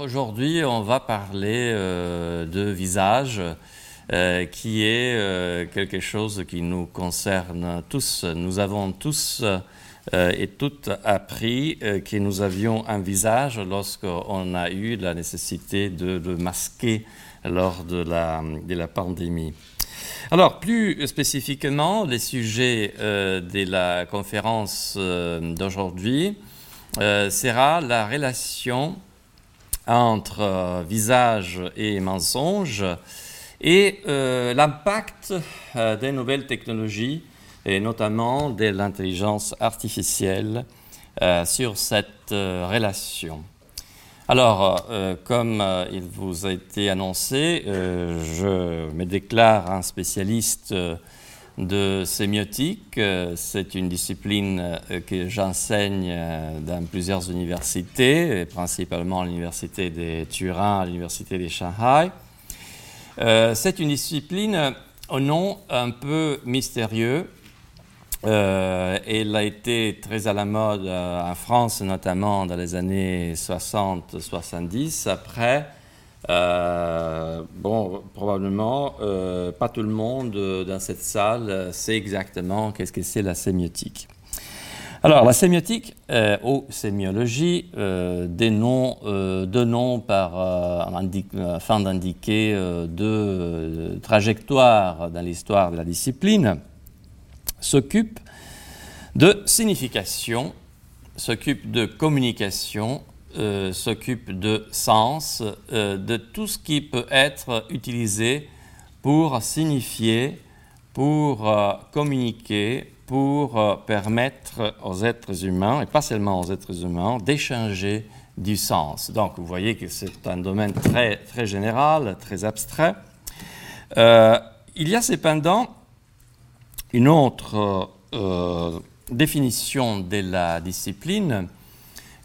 Aujourd'hui, on va parler euh, de visage, euh, qui est euh, quelque chose qui nous concerne tous. Nous avons tous et toutes appris que nous avions un visage lorsqu'on a eu la nécessité de le masquer lors de la, pandémie. Alors, plus spécifiquement, les sujets de la conférence d'aujourd'hui sera la relation entre euh, visage et mensonge et euh, l'impact euh, des nouvelles technologies et notamment de l'intelligence artificielle sur cette relation. Alors, comme il vous a été annoncé, je me déclare un spécialiste de sémiotique. Euh, c'est une discipline euh, que j'enseigne euh, dans plusieurs universités, principalement à l'université de Turin, à l'université de Shanghai. C'est une discipline au nom un peu mystérieux. elle a été très à la mode en France, notamment dans les années 60-70. Après, euh, bon, probablement, euh, pas tout le monde euh, dans cette salle sait exactement qu'est-ce que c'est la sémiotique. Alors, la sémiotique ou sémiologie, des noms, deux noms par, afin d'indiquer deux trajectoires dans l'histoire de la discipline, s'occupe de signification, s'occupe de communication euh, s'occupe de sens, euh, de tout ce qui peut être utilisé pour signifier, pour euh, communiquer, pour permettre aux êtres humains, et pas seulement aux êtres humains, d'échanger du sens. Donc vous voyez que c'est un domaine très, très général, très abstrait. il y a cependant une autre définition de la discipline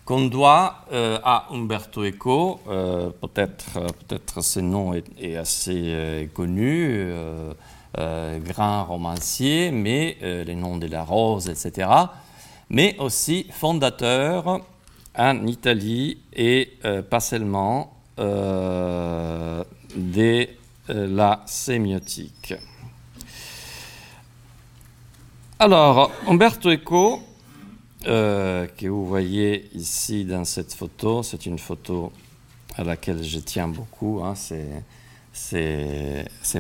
qu'on doit euh, à Umberto Eco, euh, peut-être peut ce nom est, assez euh, connu, grand romancier, mais les noms de la rose, etc., mais aussi fondateur en Italie et pas seulement de la sémiotique. Alors, Umberto Eco euh, que vous voyez ici dans cette photo, c'est une photo à laquelle je tiens beaucoup. Hein. c'est,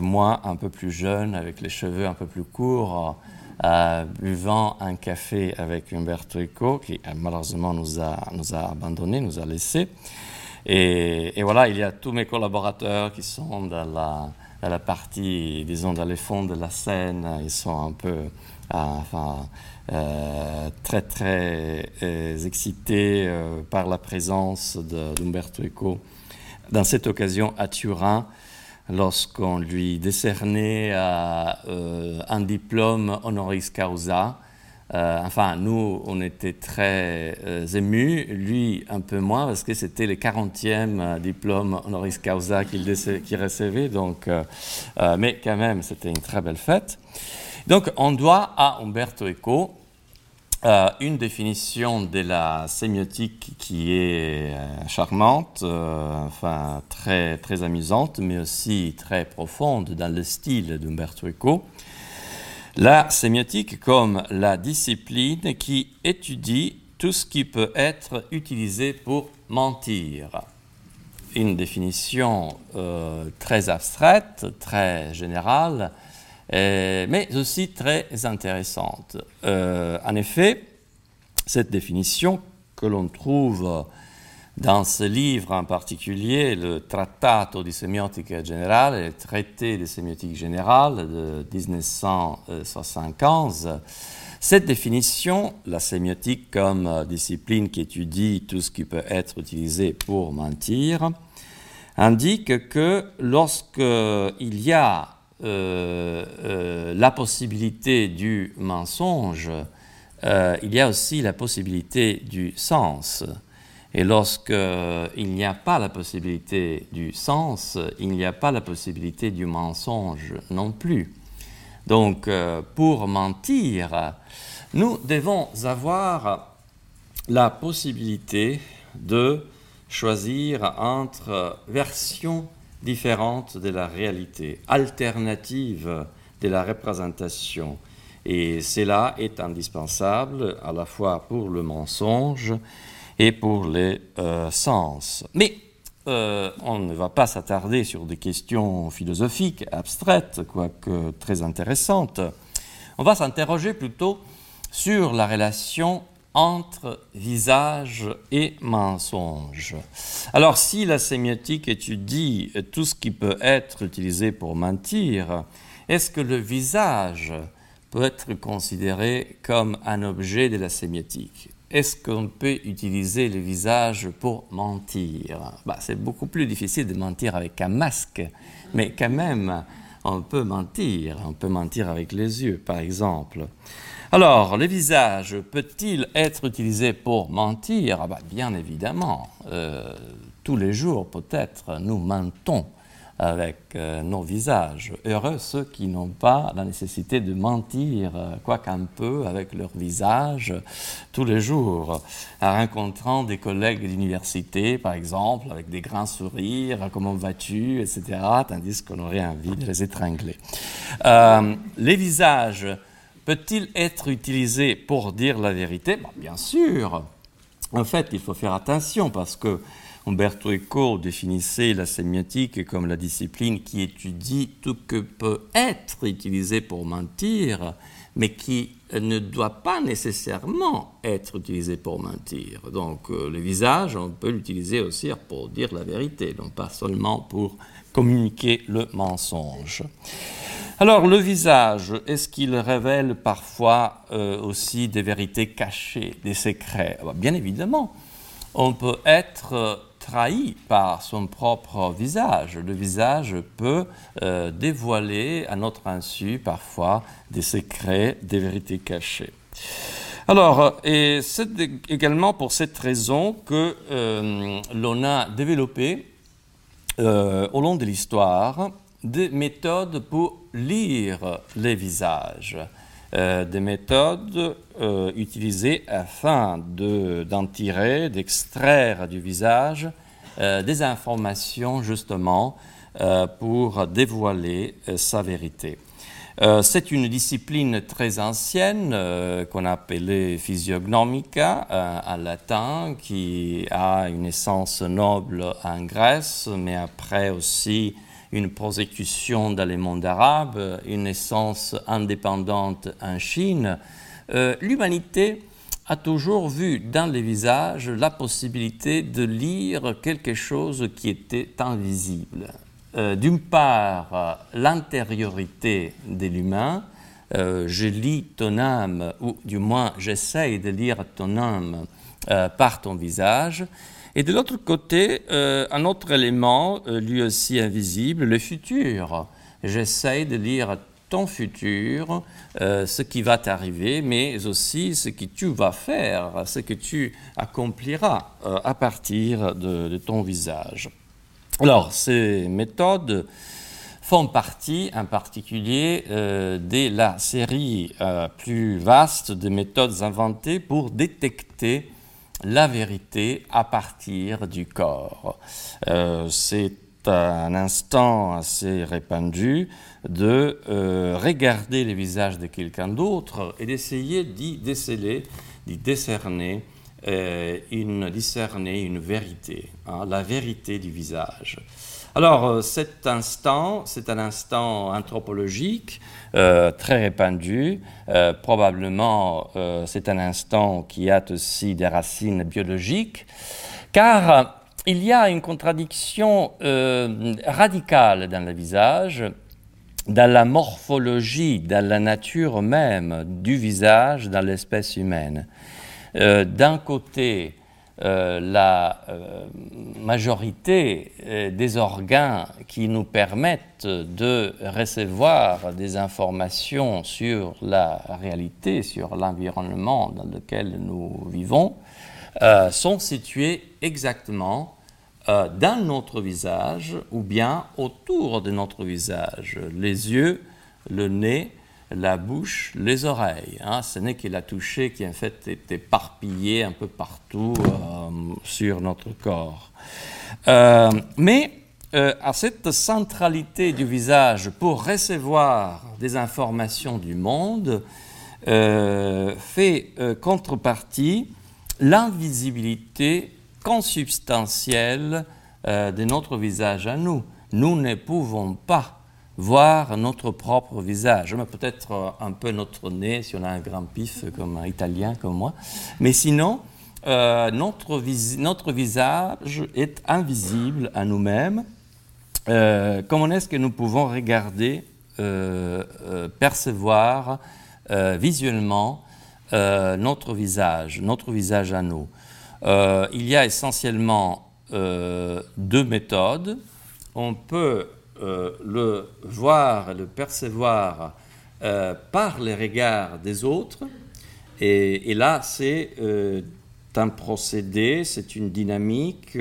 moi un peu plus jeune, avec les cheveux un peu plus courts, euh, buvant un café avec Umberto Eco, qui euh, malheureusement nous a, nous abandonnés, nous a laissés. Et, voilà, il y a tous mes collaborateurs qui sont dans la, dans la partie, disons, dans les fonds de la scène. Ils sont un peu, enfin, euh, très très euh, excité euh, par la présence d'Umberto Eco dans cette occasion à Turin lorsqu'on lui décernait un diplôme honoris causa. enfin, nous, on était très émus, lui un peu moins, parce que c'était le 40e diplôme honoris causa qu'il recevait, donc, mais quand même, c'était une très belle fête. Donc, on doit à Umberto Eco euh, une définition de la sémiotique qui est euh, charmante, euh, enfin très, très amusante, mais aussi très profonde dans le style d'Umberto Eco. La sémiotique comme la discipline qui étudie tout ce qui peut être utilisé pour mentir. Une définition très abstraite, très générale, euh, mais aussi très intéressante. Euh, en effet, cette définition que l'on trouve dans ce livre en particulier, le Trattato di Semiotica Generale, le traité de sémiotique générale de 1975, cette définition, la sémiotique comme discipline qui étudie tout ce qui peut être utilisé pour mentir, indique que lorsqu'il y a la possibilité du mensonge, euh, il y a aussi la possibilité du sens. Et lorsqu'il n'y a pas la possibilité du sens, il n'y a pas la possibilité du mensonge non plus. Donc, pour mentir, nous devons avoir la possibilité de choisir entre versions différentes de la réalité, alternatives de la représentation. Et cela est indispensable à la fois pour le mensonge et pour les euh, sens. Mais euh, on ne va pas s'attarder sur des questions philosophiques, abstraites, quoique très intéressantes. On va s'interroger plutôt sur la relation entre visage et mensonge. Alors si la sémiotique étudie tout ce qui peut être utilisé pour mentir, est-ce que le visage peut être considéré comme un objet de la sémiotique? Est-ce qu'on peut utiliser le visage pour mentir? Bah, C'est beaucoup plus difficile de mentir avec un masque, mais quand même, on peut mentir. On peut mentir avec les yeux, par exemple. Alors, le visage peut-il être utilisé pour mentir? Ah bah, Bien évidemment. Euh, tous les jours, peut-être, nous mentons avec euh, nos visages. Heureux ceux qui n'ont pas la nécessité de mentir, euh, quoi qu'un peu, avec leur visage tous les jours, en rencontrant des collègues d'université, par exemple, avec des grands sourires, comment vas-tu, etc., tandis qu'on aurait envie de les étrangler. les visages peut-il être utilisé pour dire la vérité? Bien sûr. En fait, il faut faire attention parce que Umberto Eco définissait la sémiotique comme la discipline qui étudie tout ce que peut être utilisé pour mentir, mais qui ne doit pas nécessairement être utilisé pour mentir. Donc euh, le visage, on peut l'utiliser aussi pour dire la vérité, donc pas seulement pour communiquer le mensonge. Alors le visage, est-ce qu'il révèle parfois euh, aussi des vérités cachées, des secrets? Ah bah, Bien évidemment, on peut être euh, trahi par son propre visage. Le visage peut euh, dévoiler à notre insu parfois des secrets, des vérités cachées. Alors, c'est également pour cette raison que l'on a développé au long de l'histoire des méthodes pour lire les visages, euh, des méthodes euh, utilisées afin d'en tirer, d'extraire du visage euh, des informations justement pour dévoiler sa vérité. c'est une discipline très ancienne qu'on appelait physiognomica en latin, qui a une essence noble en Grèce, mais après aussi une prosécution dans le monde arabe, une naissance indépendante en Chine, euh, l'humanité a toujours vu dans les visages la possibilité de lire quelque chose qui était invisible. Euh, d'une part, l'intériorité de l'humain, euh, je lis ton âme, ou du moins j'essaye de lire ton âme par ton visage, et de l'autre côté, euh, un autre élément, euh, lui aussi invisible, le futur. J'essaye de lire ton futur, euh, ce qui va t'arriver, mais aussi ce que tu vas faire, ce que tu accompliras à partir de, de, ton visage. Alors, ces méthodes font partie en particulier de la série plus vaste de méthodes inventées pour détecter la vérité à partir du corps. Euh, c'est un instant assez répandu de euh, regarder les visages de quelqu'un d'autre et d'essayer d'y déceler, d'y décerner euh, une, discerner une vérité, hein, la vérité du visage. Alors, euh, cet instant, c'est un instant anthropologique euh, très répandu. Euh, probablement, c'est un instant qui a aussi des racines biologiques, car il y a une contradiction radicale dans le visage, dans la morphologie, dans la nature même du visage, dans l'espèce humaine. D'un côté, euh, la euh, majorité euh, des organes qui nous permettent de recevoir des informations sur la réalité, sur l'environnement dans lequel nous vivons, sont situés exactement dans notre visage ou bien autour de notre visage. Les yeux, le nez, la bouche, les oreilles. Hein. Ce n'est que la toucher qui en fait est éparpillée un peu partout sur notre corps. mais à cette centralité du visage pour recevoir des informations du monde, fait contrepartie l'invisibilité consubstantielle euh, de notre visage à nous. Nous ne pouvons pas voir notre propre visage, peut-être euh, un peu notre nez si on a un grand pif comme un italien comme moi, mais sinon, euh, notre, visage est invisible à nous-mêmes. comment est-ce que nous pouvons regarder, percevoir visuellement notre visage, notre visage à nous Il y a essentiellement euh, deux méthodes. On peut euh, le voir, le percevoir euh, par les regards des autres. Et, là, c'est un procédé, c'est une dynamique,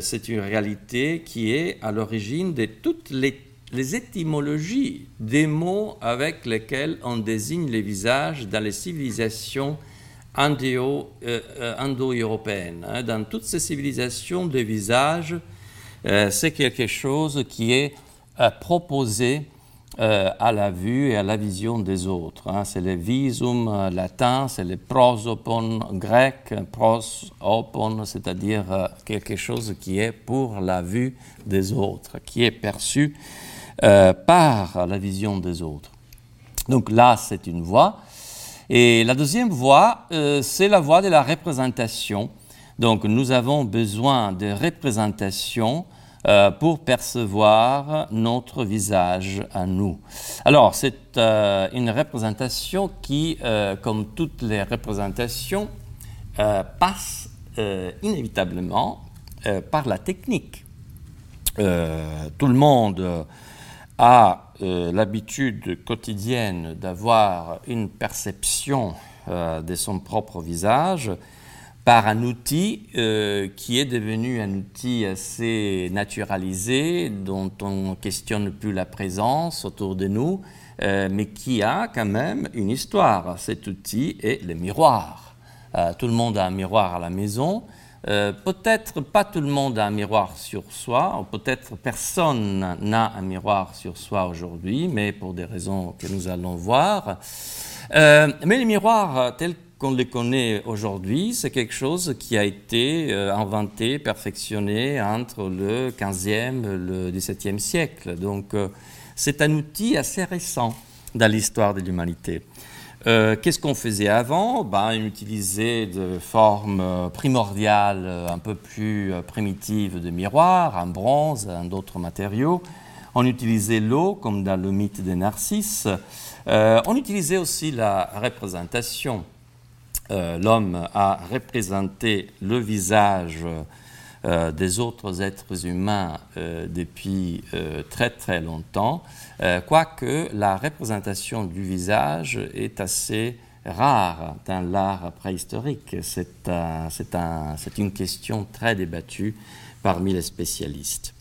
c'est une réalité qui est à l'origine de toutes les, les, étymologies des mots avec lesquels on désigne les visages dans les civilisations euh, euh, indo-européenne. Hein. Dans toutes ces civilisations de visages, euh, c'est quelque chose qui est proposé à la vue et à la vision des autres. Hein. C'est le visum latin, c'est le prosopon grec, prosopon, c'est-à-dire quelque chose qui est pour la vue des autres, qui est perçu par la vision des autres. Donc là, c'est une voix. Et la deuxième voie, euh, c'est la voie de la représentation. Donc nous avons besoin de représentation euh, pour percevoir notre visage à nous. Alors c'est euh, une représentation qui, comme toutes les représentations, passe inévitablement par la technique. tout le monde a euh, l'habitude quotidienne d'avoir une perception euh, de son propre visage par un outil euh, qui est devenu un outil assez naturalisé, dont on ne questionne plus la présence autour de nous, mais qui a quand même une histoire. Cet outil est le miroir. tout le monde a un miroir à la maison. Euh, peut-être pas tout le monde a un miroir sur soi, ou peut-être personne n'a un miroir sur soi aujourd'hui, mais pour des raisons que nous allons voir. Euh, mais les miroirs tels qu'on les connaît aujourd'hui, c'est quelque chose qui a été euh, inventé, perfectionné entre le 15e et le 17e siècle. Donc c'est un outil assez récent dans l'histoire de l'humanité. Euh, qu'est-ce qu'on faisait avant? Ben, On utilisait de formes euh, primordiales euh, un peu plus primitives de miroirs, un bronze, un d'autres matériaux. On utilisait l'eau, comme dans le mythe des Narcisses. on utilisait aussi la représentation. L'homme a représenté le visage des autres êtres humains depuis très très longtemps. Euh, quoique la représentation du visage est assez rare dans l'art préhistorique. C'est une question très débattue parmi les spécialistes.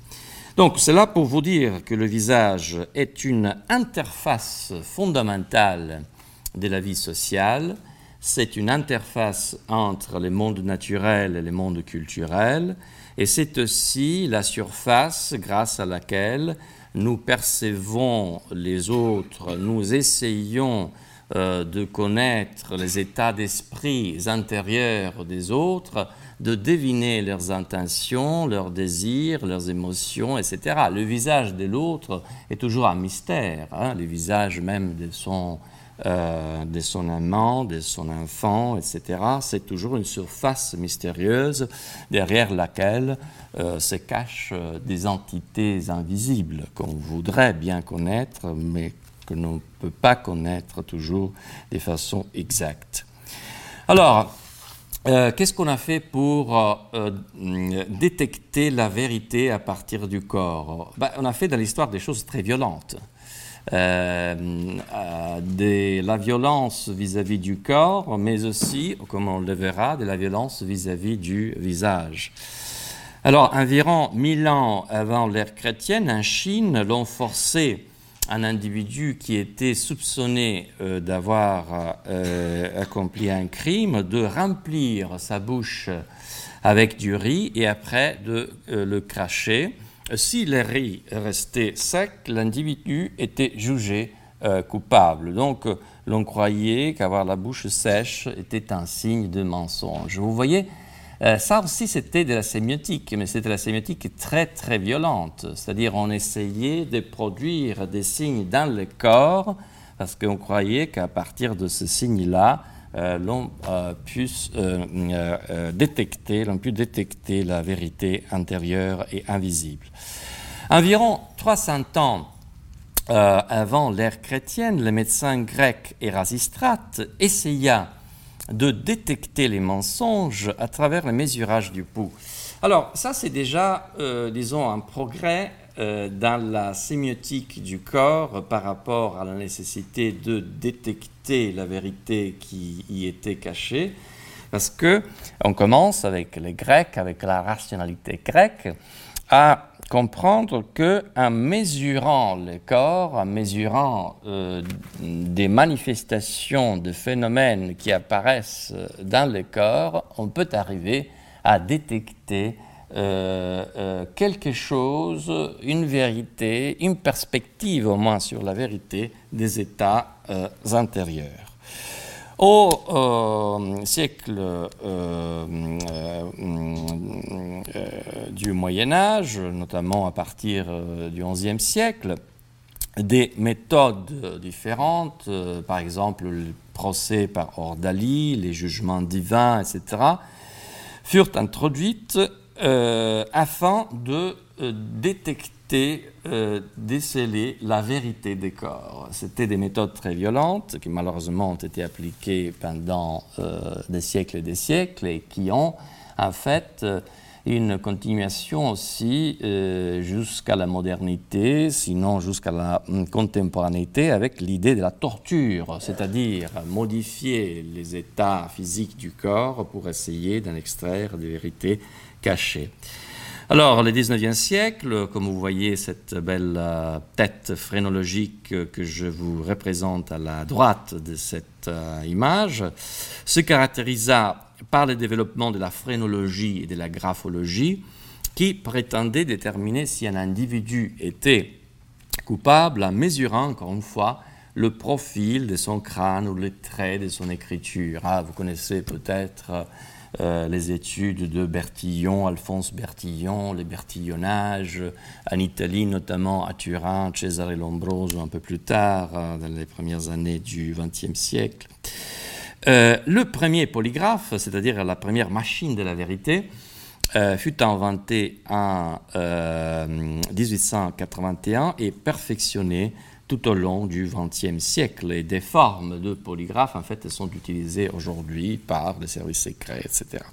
Donc, c'est là pour vous dire que le visage est une interface fondamentale de la vie sociale. C'est une interface entre les mondes naturels et les mondes culturels. Et c'est aussi la surface grâce à laquelle nous percevons les autres, nous essayons euh, de connaître les états d'esprit intérieurs des autres, de deviner leurs intentions, leurs désirs, leurs émotions, etc. Le visage de l'autre est toujours un mystère, hein, le visage même de son, euh, de son amant, de son enfant, etc. C'est toujours une surface mystérieuse derrière laquelle euh, se cachent euh, des entités invisibles qu'on voudrait bien connaître, mais que l'on ne peut pas connaître toujours de façon exacte. Alors, qu'est-ce qu'on a fait pour détecter la vérité à partir du corps? Ben, On a fait dans l'histoire des choses très violentes. De la violence vis-à-vis du corps, mais aussi, comme on le verra, de la violence vis à -vis du visage. Alors, environ 1000 ans avant l'ère chrétienne, en Chine, l'ont forcé un individu qui était soupçonné d'avoir accompli un crime de remplir sa bouche avec du riz et après de le cracher. Si le riz restait sec, l'individu était jugé coupable. Donc, l'on croyait qu'avoir la bouche sèche était un signe de mensonge. Vous voyez, euh, ça aussi c'était de la sémiotique, mais c'était la sémiotique très très violente, c'est-à-dire on essayait de produire des signes dans le corps parce qu'on croyait qu'à partir de ce signe-là, euh, l'on euh, puisse détecter, pu détecter la vérité intérieure et invisible. Environ 300 ans euh, avant l'ère chrétienne, le médecin grec Érasistrate essaya de détecter les mensonges à travers le mesurage du pouls. Alors ça c'est déjà, euh, disons, un progrès euh, dans la sémiotique du corps par rapport à la nécessité de détecter la vérité qui y était cachée, parce que on commence avec les Grecs, avec la rationalité grecque, à comprendre que en mesurant le corps, en mesurant euh, des manifestations de phénomènes qui apparaissent dans le corps, on peut arriver à détecter euh, euh, quelque chose, une vérité, une perspective au moins sur la vérité des états intérieurs. Au euh, siècle euh, euh, du Moyen Âge, notamment à partir du XIe siècle, des méthodes différentes, par exemple le procès par ordalie, les jugements divins, etc., furent introduites afin de détecter euh, déceler la vérité des corps. C'était des méthodes très violentes qui malheureusement ont été appliquées pendant euh, des siècles et des siècles et qui ont en fait euh, une continuation aussi jusqu'à la modernité, sinon jusqu'à la hum, contemporanéité, avec l'idée de la torture, c'est-à-dire modifier les états physiques du corps pour essayer d'en extraire des vérités cachées. Alors, le 19e siècle, comme vous voyez cette belle euh, tête phrénologique que je vous représente à la droite de cette euh, image, se caractérisa par le développement de la phrénologie et de la graphologie qui prétendaient déterminer si un individu était coupable en mesurant, encore une fois, le profil de son crâne ou les traits de son écriture. Ah, vous connaissez peut-être euh, les études de Bertillon, Alphonse Bertillon, les bertillonnages, en Italie notamment à Turin, Cesare Lombroso un peu plus tard, euh, dans les premières années du XXe siècle. Euh, le premier polygraphe, c'est-à-dire la première machine de la vérité, fut inventé en 1881 et perfectionné tout au long du XXe siècle. Et des formes de polygraphes, en fait, sont utilisées aujourd'hui par les services secrets, etc.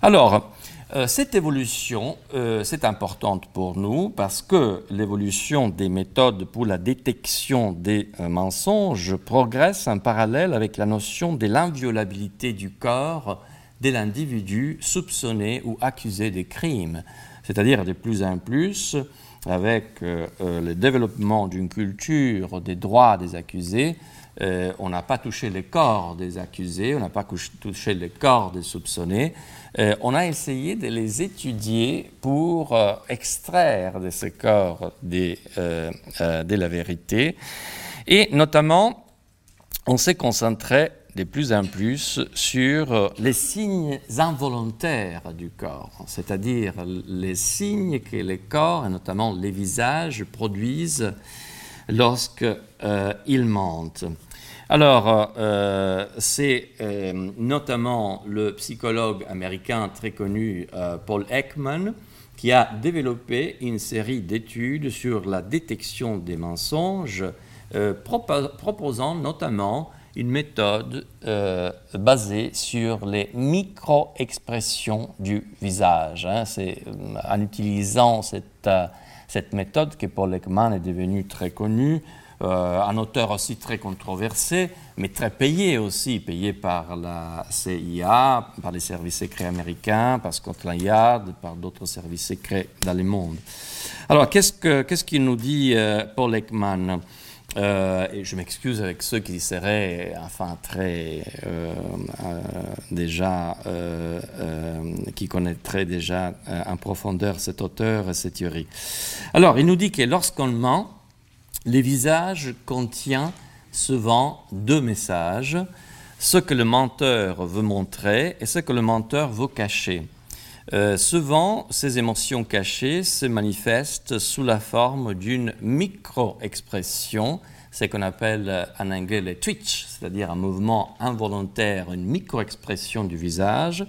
Alors, euh, cette évolution, euh, c'est importante pour nous parce que l'évolution des méthodes pour la détection des euh, mensonges progresse en parallèle avec la notion de l'inviolabilité du corps de l'individu soupçonné ou accusé de crimes. C'est-à-dire de plus en plus, avec euh, euh, le développement d'une culture des droits des accusés, euh, on n'a pas touché le corps des accusés, on n'a pas touché le corps des soupçonnés. on a essayé de les étudier pour extraire de ce corps de la vérité. Et notamment, on s'est concentré de plus en plus sur euh, les signes involontaires du corps, c'est-à-dire les signes que les corps, et notamment les visages, produisent lorsqu'ils euh, mentent. Alors, euh, c'est notamment le psychologue américain très connu Paul Ekman qui a développé une série d'études sur la détection des mensonges, proposant notamment une méthode euh, basée sur les micro-expressions du visage. Hein. C'est euh, en utilisant cette, euh, méthode que Paul Ekman est devenu très connu, un auteur aussi très controversé, mais très payé aussi, payé par la CIA, par les services secrets américains, par Scotland Yard, par d'autres services secrets dans le monde. Alors, qu'est-ce qu'il nous dit Paul Ekman euh, et je m'excuse avec ceux qui seraient enfin très déjà qui connaîtraient déjà en profondeur cet auteur et cette théorie. Alors il nous dit que lorsqu'on ment, les visages contiennent souvent deux messages, ce que le menteur veut montrer et ce que le menteur veut cacher. Euh, souvent, ces émotions cachées se manifestent sous la forme d'une micro-expression, ce qu'on appelle en anglais le twitch, c'est-à-dire un mouvement involontaire, une micro-expression du visage,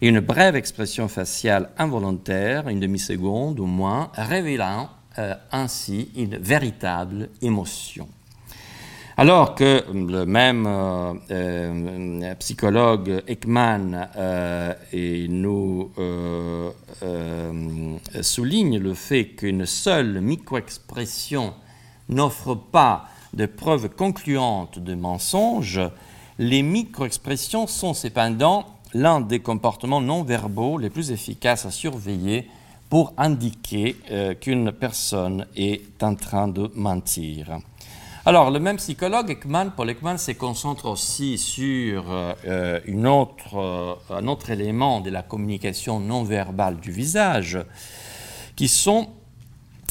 et une brève expression faciale involontaire, une demi-seconde ou moins, révélant euh, ainsi une véritable émotion. Alors que le même euh, euh, psychologue Ekman et nous souligne le fait qu'une seule micro-expression n'offre pas de preuves concluantes de mensonge, les micro-expressions sont cependant l'un des comportements non verbaux les plus efficaces à surveiller pour indiquer euh, qu'une personne est en train de mentir. Alors, le même psychologue, Ekman, Paul Ekman, se concentre aussi sur euh, autre, euh, un autre élément de la communication non verbale du visage, qui sont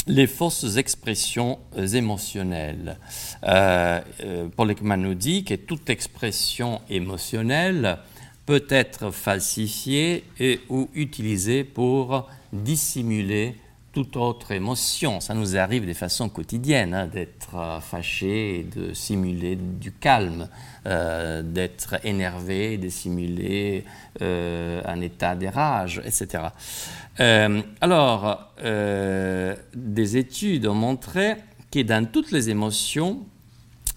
les fausses expressions émotionnelles. Paul Ekman nous dit que toute expression émotionnelle peut être falsifiée ou utilisée pour dissimuler toute autre émotion. Ça nous arrive de façon quotidienne hein, d'être euh, fâché de simuler du calme, euh, d'être énervé, de simuler euh, un état de rage, etc. alors, des études ont montré que dans toutes les émotions,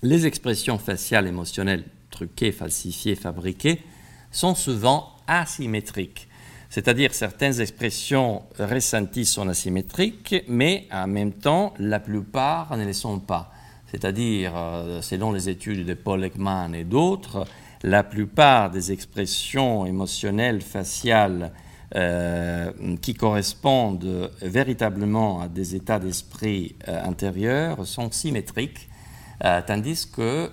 les expressions faciales émotionnelles truquées, falsifiées, fabriquées sont souvent asymétriques. C'est-à-dire certaines expressions ressenties sont asymétriques, mais en même temps, la plupart ne le sont pas. C'est-à-dire, euh, selon les études de Paul Ekman et d'autres, la plupart des expressions émotionnelles faciales euh, qui correspondent véritablement à des états d'esprit euh, intérieurs sont symétriques, tandis que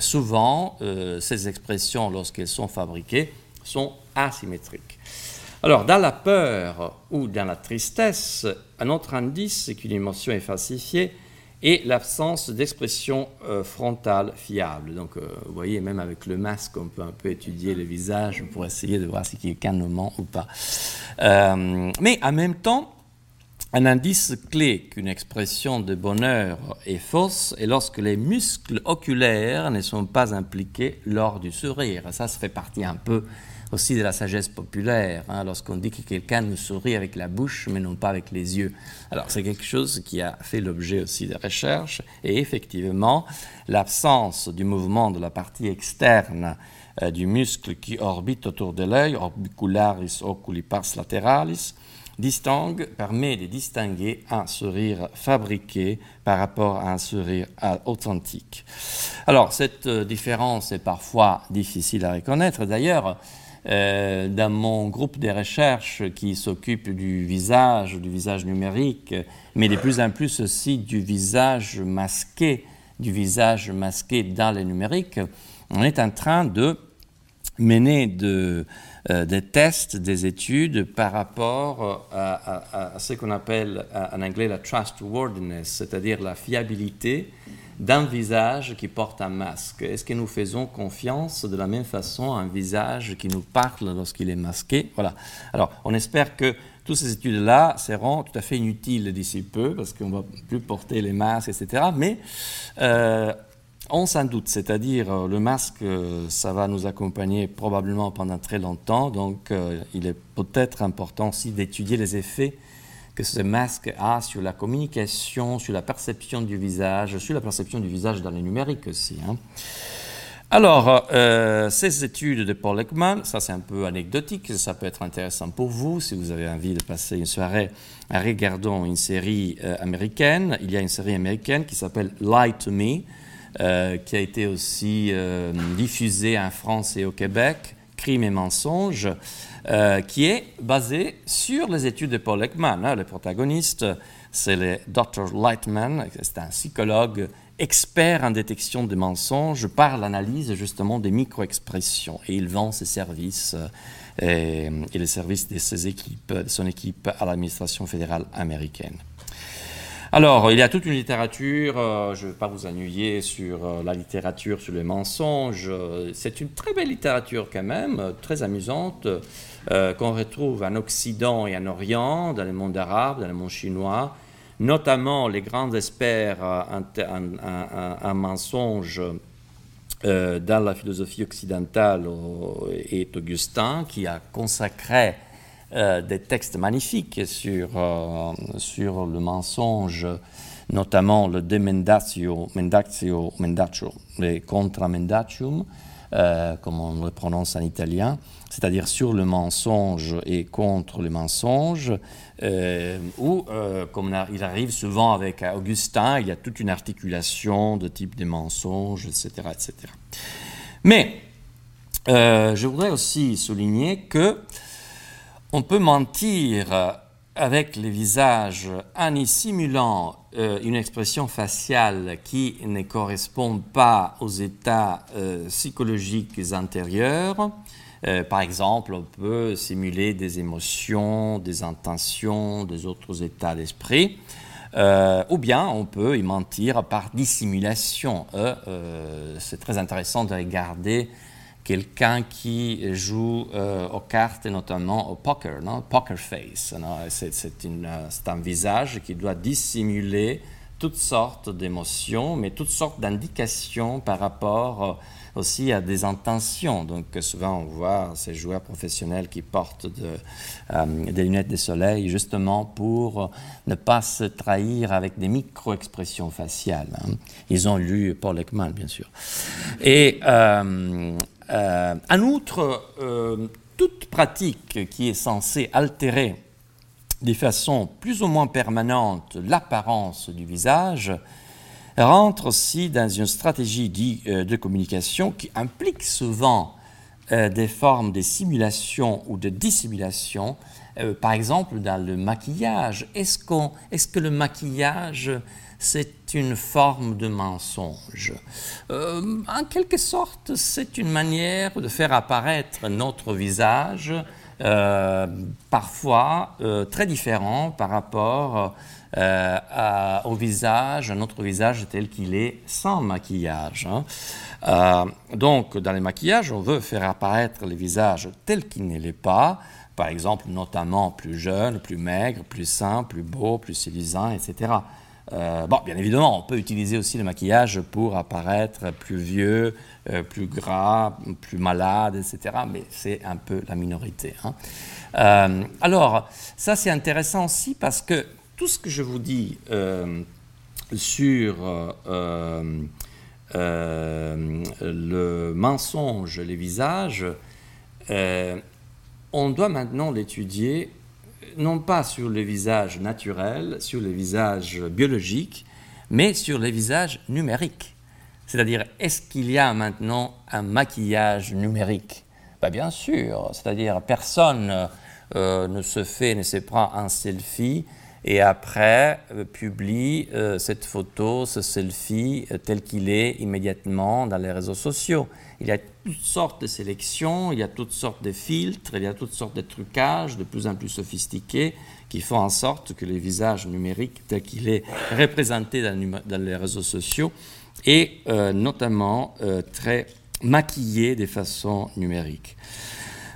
souvent ces expressions, lorsqu'elles sont fabriquées, sont asymétriques. Alors, dans la peur ou dans la tristesse, un autre indice qu'une émotion est falsifiée est l'absence d'expression euh, frontale fiable. Donc, euh, vous voyez, même avec le masque, on peut un peu étudier le visage pour essayer de voir si quelqu'un nous ment ou pas. Euh, mais en même temps, un indice clé qu'une expression de bonheur est fausse est lorsque les muscles oculaires ne sont pas impliqués lors du sourire. Ça, ça fait partie un peu aussi de la sagesse populaire, hein, lorsqu'on dit que quelqu'un nous sourit avec la bouche, mais non pas avec les yeux. Alors c'est quelque chose qui a fait l'objet aussi de recherches, et effectivement, l'absence du mouvement de la partie externe euh, du muscle qui orbite autour de l'œil, orbicularis oculipars lateralis, distingue, permet de distinguer un sourire fabriqué par rapport à un sourire authentique. Alors, cette euh, différence est parfois difficile à reconnaître. D'ailleurs, euh, dans mon groupe de recherche qui s'occupe du visage, du visage numérique, mais de plus en plus aussi du visage masqué, du visage masqué dans le numérique, on est en train de mener euh, des tests, des études par rapport à, à ce qu'on appelle en anglais la trustworthiness, c'est-à-dire la fiabilité d'un visage qui porte un masque. Est-ce que nous faisons confiance de la même façon à un visage qui nous parle lorsqu'il est masqué? Voilà. Alors, on espère que toutes ces études-là seront tout à fait inutiles d'ici peu, parce qu'on ne va plus porter les masques, etc. Mais euh, on s'en doute, c'est-à-dire euh, le masque, euh, ça va nous accompagner probablement pendant très longtemps, donc il est peut-être important aussi d'étudier les effets que ce masque a sur la communication, sur la perception du visage, sur la perception du visage dans le numérique aussi. Hein. Alors, euh, ces études de Paul Ekman, ça c'est un peu anecdotique, ça peut être intéressant pour vous si vous avez envie de passer une soirée en regardant une série euh, américaine. Il y a une série américaine qui s'appelle Lie to Me, euh, qui a été aussi diffusée en France et au Québec, Crime et mensonges, qui est basée sur les études de Paul Ekman. Hein. Le protagoniste, c'est le Dr. Lightman, c'est un psychologue expert en détection des mensonges par l'analyse justement des micro-expressions. Et il vend ses services euh, et, les services de, ses équipes, de son équipe à l'administration fédérale américaine. Alors, il y a toute une littérature, euh, je ne vais pas vous ennuyer sur euh, la littérature sur les mensonges. C'est une très belle littérature quand même, très amusante, qu'on retrouve en Occident et en Orient, dans le monde arabe, dans le monde chinois, notamment les grands experts en, mensonge euh, dans la philosophie occidentale est Augustin, qui a consacré euh, des textes magnifiques sur, euh, sur le mensonge, notamment le De Mendatio, Mendatio, Mendatio, le Contra Mendacium, comme on le prononce en italien, c'est-à-dire sur le mensonge et contre le mensonge, euh, où, euh, comme il arrive souvent avec Augustin, il y a toute une articulation de type de mensonges, etc. etc. Mais euh, je voudrais aussi souligner que on peut mentir avec les visages en y simulant une expression faciale qui ne correspond pas aux états psychologiques antérieurs, euh, par exemple, on peut simuler des émotions, des intentions, des autres états d'esprit. Euh, ou bien on peut y mentir par dissimulation. Euh, c'est très intéressant de regarder quelqu'un qui joue aux cartes, notamment au poker, non? poker face. C'est, un visage qui doit dissimuler toutes sortes d'émotions, mais toutes sortes d'indications par rapport aussi à des intentions. Donc souvent on voit ces joueurs professionnels qui portent euh, des lunettes de soleil justement pour ne pas se trahir avec des micro-expressions faciales. Hein. Ils ont lu Paul Ekman, bien sûr. Et euh, euh, en outre, toute pratique qui est censée altérer de façon plus ou moins permanente l'apparence du visage rentre aussi dans une stratégie euh, de communication qui implique souvent euh, des formes de simulation ou de dissimulation. Euh, par exemple, dans le maquillage, est-ce, est que le maquillage, c'est une forme de mensonge En quelque sorte, c'est une manière de faire apparaître notre visage, parfois très différent par rapport euh, au visage, à notre visage tel qu'il est sans maquillage. Hein. Euh, donc, dans les maquillages, on veut faire apparaître le visage tel qu'il ne l'est pas, par exemple, notamment plus jeune, plus maigre, plus sain, plus beau, plus séduisant, etc. Euh, bon, bien évidemment, on peut utiliser aussi le maquillage pour apparaître plus vieux, plus gras, plus malade, etc. Mais c'est un peu la minorité. Hein. alors, ça c'est intéressant aussi parce que tout ce que je vous dis euh, sur euh, euh, le mensonge, les visages, on doit maintenant l'étudier non pas sur les visages naturels, sur les visages biologiques, mais sur les visages numériques. C'est-à-dire, est-ce qu'il y a maintenant un maquillage numérique? Ben, Bien sûr, c'est-à-dire personne ne se fait, ne se prend un selfie et après euh, publie euh, cette photo, ce selfie euh, tel qu'il est immédiatement dans les réseaux sociaux. Il y a toutes sortes de sélections, il y a toutes sortes de filtres, il y a toutes sortes de trucages de plus en plus sophistiqués qui font en sorte que le visage numérique tel qu'il est représenté dans, les réseaux sociaux est notamment très maquillé de façon numérique.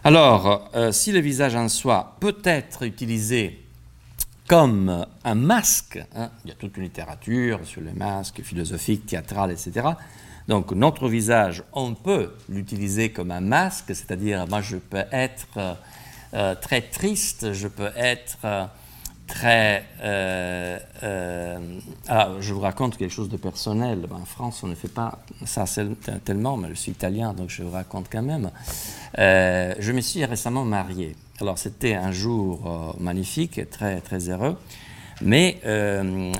Alors, si le visage en soi peut être utilisé comme un masque. Hein. Il y a toute une littérature sur les masques philosophiques, théâtrales, etc. Donc notre visage, on peut l'utiliser comme un masque, c'est-à-dire moi je peux être euh, très triste, je peux être très... alors, je vous raconte quelque chose de personnel. En France, on ne fait pas ça tellement, mais je suis italien, donc je vous raconte quand même. je me suis récemment marié. Alors, c'était un jour magnifique, très, très heureux. Mais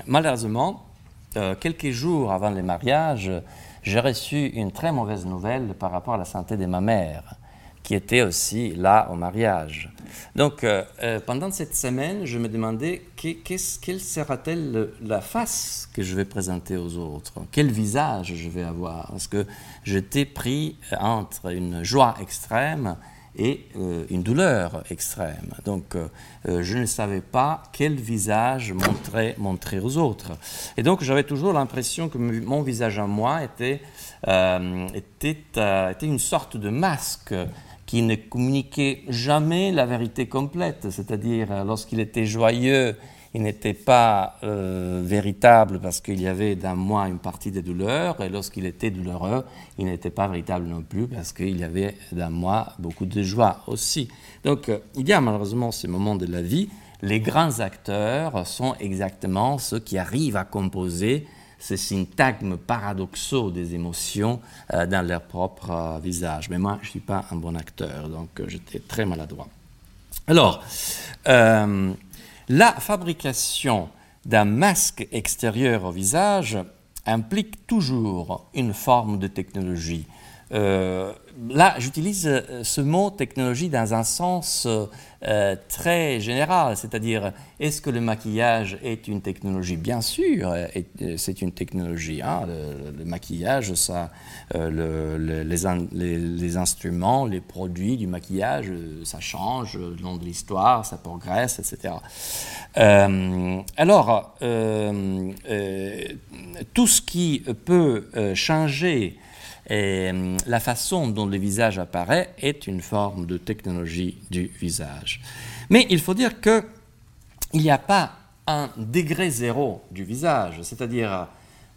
malheureusement, quelques jours avant le mariage, j'ai reçu une très mauvaise nouvelle par rapport à la santé de ma mère, qui était aussi là au mariage. Donc, euh, euh, pendant cette semaine, je me demandais quelle sera-t-elle la face que je vais présenter aux autres? Quel visage je vais avoir? Parce que j'étais pris entre une joie extrême et euh, une douleur extrême. Donc, euh, euh, je ne savais pas quel visage montrer, aux autres. Et donc, j'avais toujours l'impression que mon visage à moi était, était, une sorte de masque qui ne communiquait jamais la vérité complète. C'est-à-dire, lorsqu'il était joyeux, il n'était pas euh, véritable parce qu'il y avait dans moi une partie des douleurs, et lorsqu'il était douloureux, il n'était pas véritable non plus parce qu'il y avait dans moi beaucoup de joie aussi. Donc euh, il y a malheureusement ces moments de la vie. Les grands acteurs sont exactement ceux qui arrivent à composer ces syntagmes paradoxaux des émotions euh, dans leur propre visage. Mais moi, je ne suis pas un bon acteur, donc j'étais très maladroit. Alors, la fabrication d'un masque extérieur au visage implique toujours une forme de technologie. Euh, là, j'utilise euh, ce mot technologie dans un sens euh, très général, c'est-à-dire est-ce que le maquillage est une technologie? Bien sûr, c'est une technologie. Hein. Le, maquillage, ça, les, les, instruments, les produits du maquillage, ça change le long de l'histoire, ça progresse, etc. alors, tout ce qui peut changer et hum, la façon dont le visage apparaît est une forme de technologie du visage. Mais il faut dire qu'il n'y a pas un degré zéro du visage, c'est-à-dire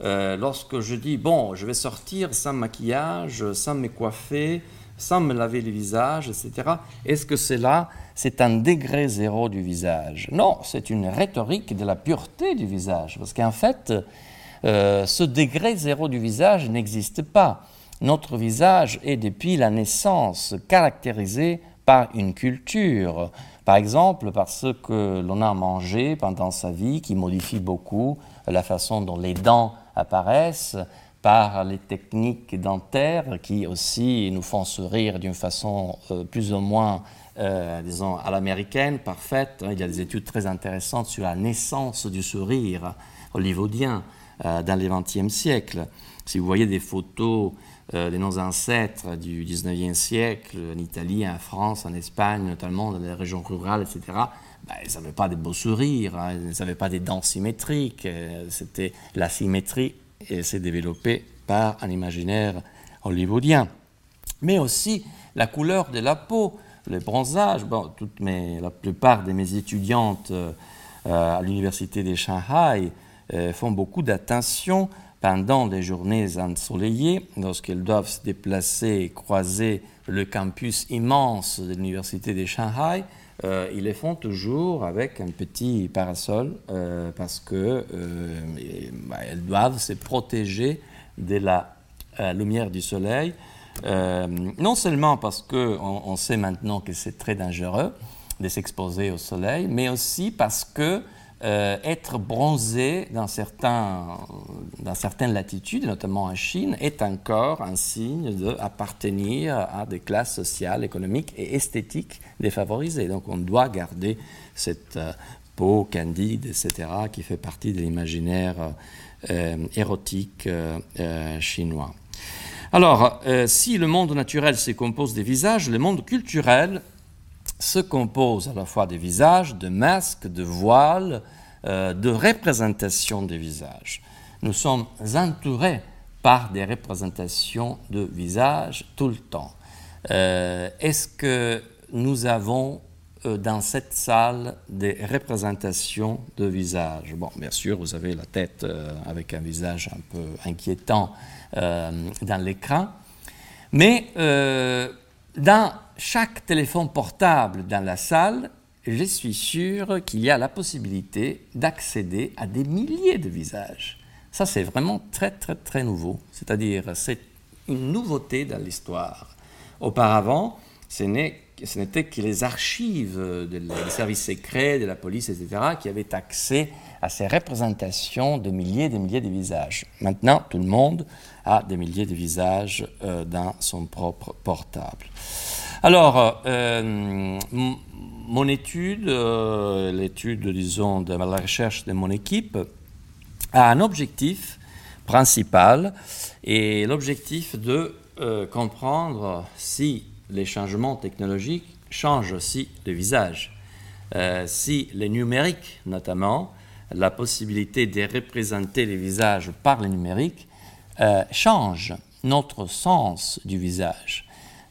euh, lorsque je dis, bon, je vais sortir sans maquillage, sans me coiffer, sans me laver le visage, etc., est-ce que c'est là, c'est un degré zéro du visage? Non, c'est une rhétorique de la pureté du visage, parce qu'en fait, euh, ce degré zéro du visage n'existe pas notre visage est depuis la naissance caractérisé par une culture, par exemple parce que l'on a mangé pendant sa vie qui modifie beaucoup la façon dont les dents apparaissent, par les techniques dentaires qui aussi nous font sourire d'une façon euh, plus ou moins, euh, disons, à l'américaine, parfaite. Il y a des études très intéressantes sur la naissance du sourire hollywoodien euh, dans le XXe siècle. Si vous voyez des photos euh, de nos ancêtres du 19e siècle, en Italie, en France, en Espagne, notamment dans les régions rurales, etc., ben, ils n'avaient pas de beaux sourires, hein, ils n'avaient pas des dents symétriques. Euh, c'était la symétrie et s'est développée par un imaginaire hollywoodien. Mais aussi la couleur de la peau, le bronzage. Bon, la plupart de mes étudiantes euh, à l'université de Shanghai font beaucoup d'attention pendant des journées ensoleillées, lorsqu'ils doivent se déplacer et croiser le campus immense de l'université de Shanghai, euh, ils les font toujours avec un petit parasol euh, parce que euh, bah, doivent se protéger de la lumière du soleil. non seulement parce qu'on on sait maintenant que c'est très dangereux de s'exposer au soleil, mais aussi parce que euh, être bronzé dans, certains, dans certaines latitudes, notamment en Chine, est encore un signe d'appartenir à des classes sociales, économiques et esthétiques défavorisées. Donc on doit garder cette euh, peau candide, etc., qui fait partie de l'imaginaire euh, érotique chinois. Alors, si le monde naturel se compose des visages, le monde culturel se compose à la fois des visages, de masques, de voiles, euh, de représentations des visages. Nous sommes entourés par des représentations de visages tout le temps. Euh, est-ce que nous avons euh, dans cette salle des représentations de visages? Bon, bien sûr, vous avez la tête avec un visage un peu inquiétant dans l'écran, mais dans chaque téléphone portable dans la salle, je suis sûr qu'il y a la possibilité d'accéder à des milliers de visages. Ça, c'est vraiment très, très, très nouveau. C'est-à-dire, c'est une nouveauté dans l'histoire. Auparavant, ce n'était que les archives des services secrets, de la police, etc., qui avaient accès à ces représentations de milliers et de milliers de visages. Maintenant, tout le monde a des milliers de visages euh, dans son propre portable. Alors, euh, mon étude, euh, l'étude, disons, de la recherche de mon équipe, a un objectif principal, et l'objectif de comprendre si les changements technologiques changent aussi le visage. si les numériques, notamment, la possibilité de représenter les visages par le numérique, euh, change notre sens du visage.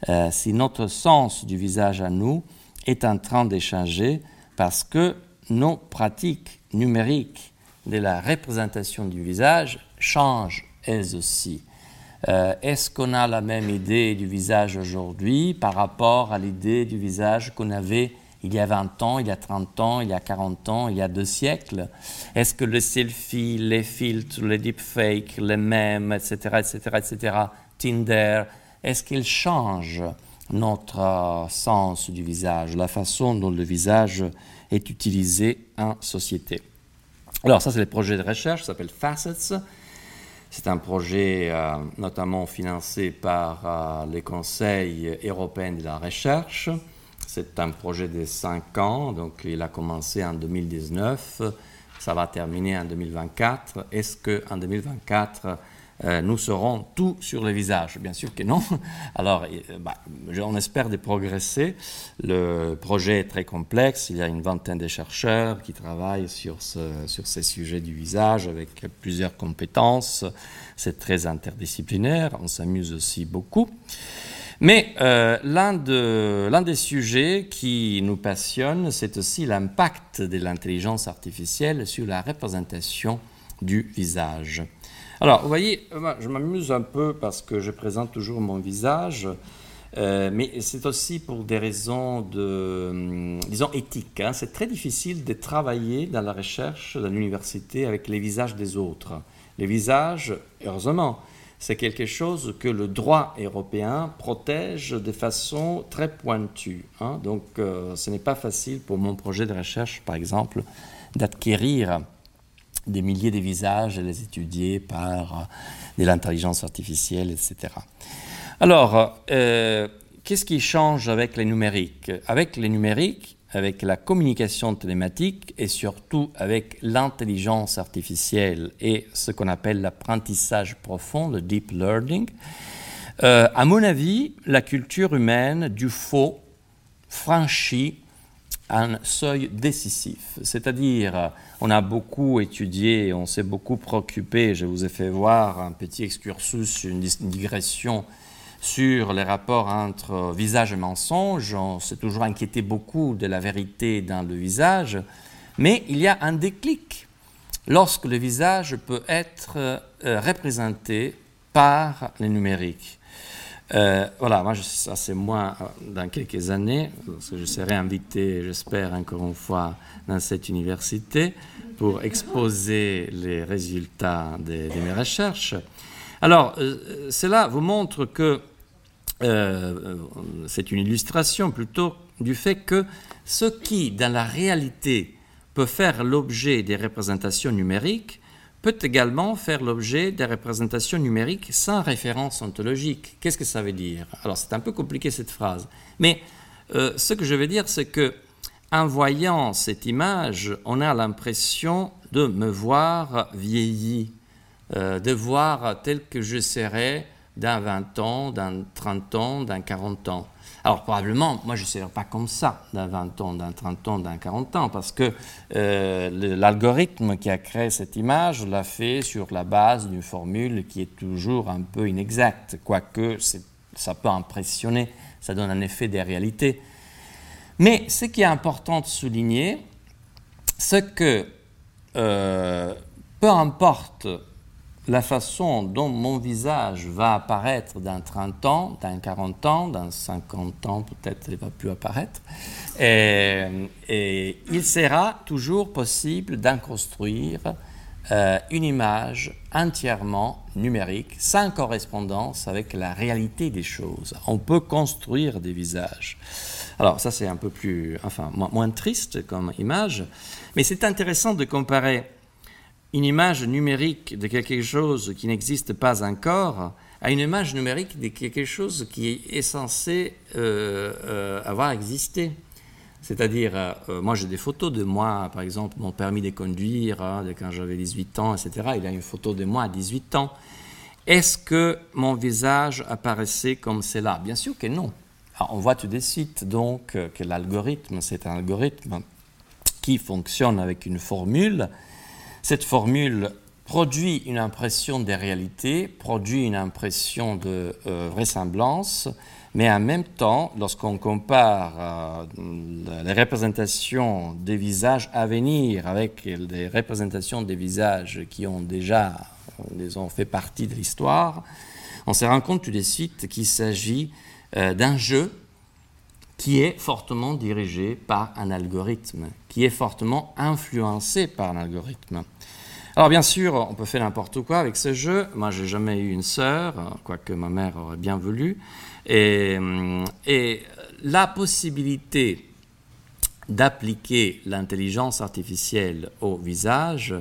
Euh, si notre sens du visage à nous est en train de changer parce que nos pratiques numériques de la représentation du visage changent elles aussi. Euh, est-ce qu'on a la même idée du visage aujourd'hui par rapport à l'idée du visage qu'on avait il y a 20 ans, il y a 30 ans, il y a 40 ans, il y a deux siècles Est-ce que le selfie, les filtres, les deepfakes, les mèmes, etc., etc., etc., Tinder, est-ce qu'ils changent notre euh, sens du visage, la façon dont le visage est utilisé en société? Alors ça, c'est le projet de recherche, ça s'appelle Facets. C'est un projet euh, notamment financé par euh, les conseils européens de la recherche. C'est un projet de 5 ans, donc il a commencé en 2019, ça va terminer en 2024. Est-ce qu'en 2024, euh, nous serons tout sur le visage? Bien sûr que non. Alors, euh, bah, on espère de progresser. Le projet est très complexe. Il y a une vingtaine de chercheurs qui travaillent sur, ce, sur ces sujets du visage avec plusieurs compétences. C'est très interdisciplinaire. On s'amuse aussi beaucoup. Mais euh, l'un, des sujets qui nous passionne, c'est aussi l'impact de l'intelligence artificielle sur la représentation du visage. Alors, vous voyez, je m'amuse un peu parce que je présente toujours mon visage, euh, mais c'est aussi pour des raisons de, hum, disons, éthiques. Hein. C'est très difficile de travailler dans la recherche, dans l'université, avec les visages des autres. Les visages, heureusement, c'est quelque chose que le droit européen protège de façon très pointue. Hein. Donc euh, ce n'est pas facile pour mon projet de recherche, par exemple, d'acquérir des milliers de visages et les étudier par euh, de l'intelligence artificielle, etc. Alors, euh, qu'est-ce qui change avec les numériques? Avec les numériques, avec la communication télématique et surtout avec l'intelligence artificielle et ce qu'on appelle l'apprentissage profond, le deep learning, euh, à mon avis, la culture humaine du faux franchit un seuil décisif. C'est-à-dire, on a beaucoup étudié, on s'est beaucoup préoccupé, je vous ai fait voir un petit excursus, une digression sur les rapports entre visage et mensonge. On s'est toujours inquiété beaucoup de la vérité dans le visage, mais il y a un déclic lorsque le visage peut être euh, représenté par les numériques. Euh, voilà, moi, ça c'est moi euh, dans quelques années, parce que je serai invité, j'espère, encore une fois dans cette université pour exposer les résultats de, de mes recherches. Alors, cela vous montre que euh, c'est une illustration plutôt du fait que ce qui, dans la réalité, peut faire l'objet des représentations numériques, peut également faire l'objet des représentations numériques sans référence ontologique. Qu'est-ce que ça veut dire? Alors c'est un peu compliqué cette phrase, mais euh, ce que je veux dire, c'est que en voyant cette image, on a l'impression de me voir vieilli, euh, de voir tel que je serais d'un 20 ans, d'un 30 ans, d'un 40 ans. Alors probablement, moi je ne serai pas comme ça d'un 20 ans, d'un 30 ans, d'un 40 ans, parce que euh, l'algorithme qui a créé cette image l'a fait sur la base d'une formule qui est toujours un peu inexacte, quoique ça peut impressionner, ça donne un effet des réalités. Mais ce qui est important de souligner, c'est que euh, peu importe la façon dont mon visage va apparaître dans 30 ans, dans 40 ans, dans 50 ans, peut-être il ne va plus apparaître. Et, il sera toujours possible d'en construire euh, une image entièrement numérique, sans correspondance avec la réalité des choses. On peut construire des visages. Alors ça c'est un peu plus, enfin moins triste comme image, mais c'est intéressant de comparer une image numérique de quelque chose qui n'existe pas encore à une image numérique de quelque chose qui est censé euh, euh, avoir existé. C'est-à-dire, euh, moi j'ai des photos de moi, par exemple, mon permis de conduire, hein, quand j'avais 18 ans, etc. Il y a une photo de moi à 18 ans. Est-ce que mon visage apparaissait comme cela? Bien sûr que non. on voit tout de suite donc que l'algorithme, c'est un algorithme qui fonctionne avec une formule cette formule produit une impression de réalité, produit une impression de euh, vraisemblance, mais en même temps, lorsqu'on compare euh, les représentations des visages à venir avec les représentations des visages qui ont déjà les ont fait partie de l'histoire, on se rend compte tout de suite qu'il s'agit euh, d'un jeu qui est fortement dirigé par un algorithme, qui est fortement influencé par un algorithme. Alors bien sûr, on peut faire n'importe quoi avec ce jeu. Moi, j'ai jamais eu une sœur, quoique ma mère aurait bien voulu. Et, et la possibilité d'appliquer l'intelligence artificielle au visage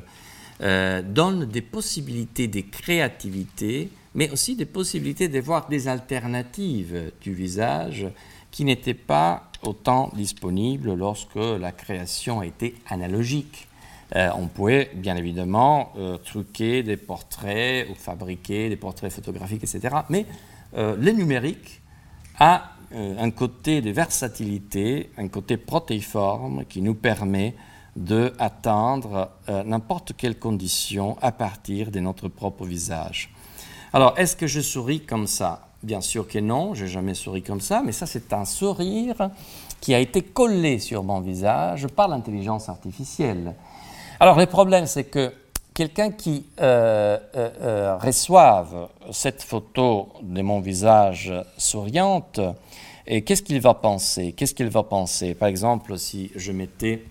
euh, donne des possibilités de créativité, mais aussi des possibilités de voir des alternatives du visage qui n'était pas autant disponible lorsque la création était analogique. Euh, on pouvait bien évidemment euh, truquer des portraits ou fabriquer des portraits photographiques, etc. Mais euh, le numérique a un côté de versatilité, un côté protéiforme qui nous permet d'atteindre n'importe quelle condition à partir de notre propre visage. Alors, est-ce que je souris comme ça? Bien sûr que non, j'ai jamais souri comme ça, mais ça c'est un sourire qui a été collé sur mon visage par l'intelligence artificielle. Alors le problème c'est que quelqu'un qui euh, euh, euh, reçoive cette photo de mon visage souriante, et qu'est-ce qu'il va penser? Qu'est-ce qu'il va penser? Par exemple, si je mettais